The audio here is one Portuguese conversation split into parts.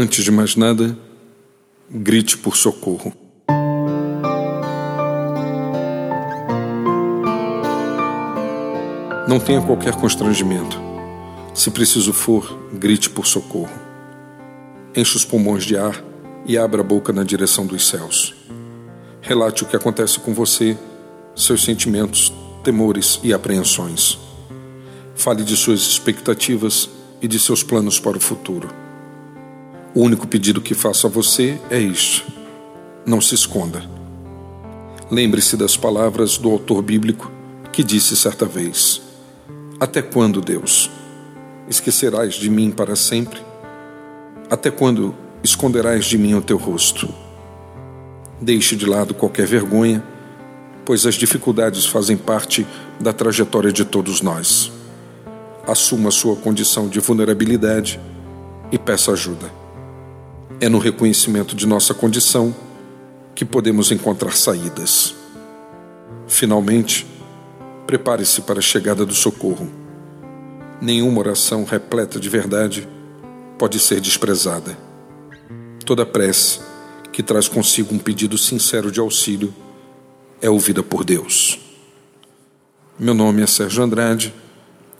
Antes de mais nada, grite por socorro. Não tenha qualquer constrangimento. Se preciso for, grite por socorro. Enche os pulmões de ar e abra a boca na direção dos céus. Relate o que acontece com você, seus sentimentos, temores e apreensões. Fale de suas expectativas e de seus planos para o futuro. O único pedido que faço a você é este: não se esconda. Lembre-se das palavras do autor bíblico que disse certa vez: Até quando, Deus? Esquecerás de mim para sempre? Até quando esconderás de mim o teu rosto? Deixe de lado qualquer vergonha, pois as dificuldades fazem parte da trajetória de todos nós. Assuma sua condição de vulnerabilidade e peça ajuda. É no reconhecimento de nossa condição que podemos encontrar saídas. Finalmente, prepare-se para a chegada do socorro. Nenhuma oração repleta de verdade pode ser desprezada. Toda prece que traz consigo um pedido sincero de auxílio é ouvida por Deus. Meu nome é Sérgio Andrade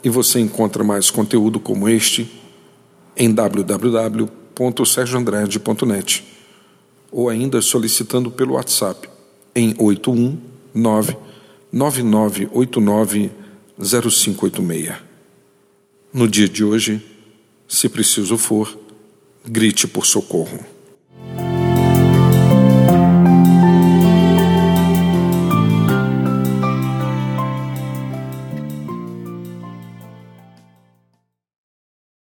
e você encontra mais conteúdo como este em www www.sergioandrade.net ou ainda solicitando pelo WhatsApp em 819 9989 0586. No dia de hoje, se preciso for, grite por socorro.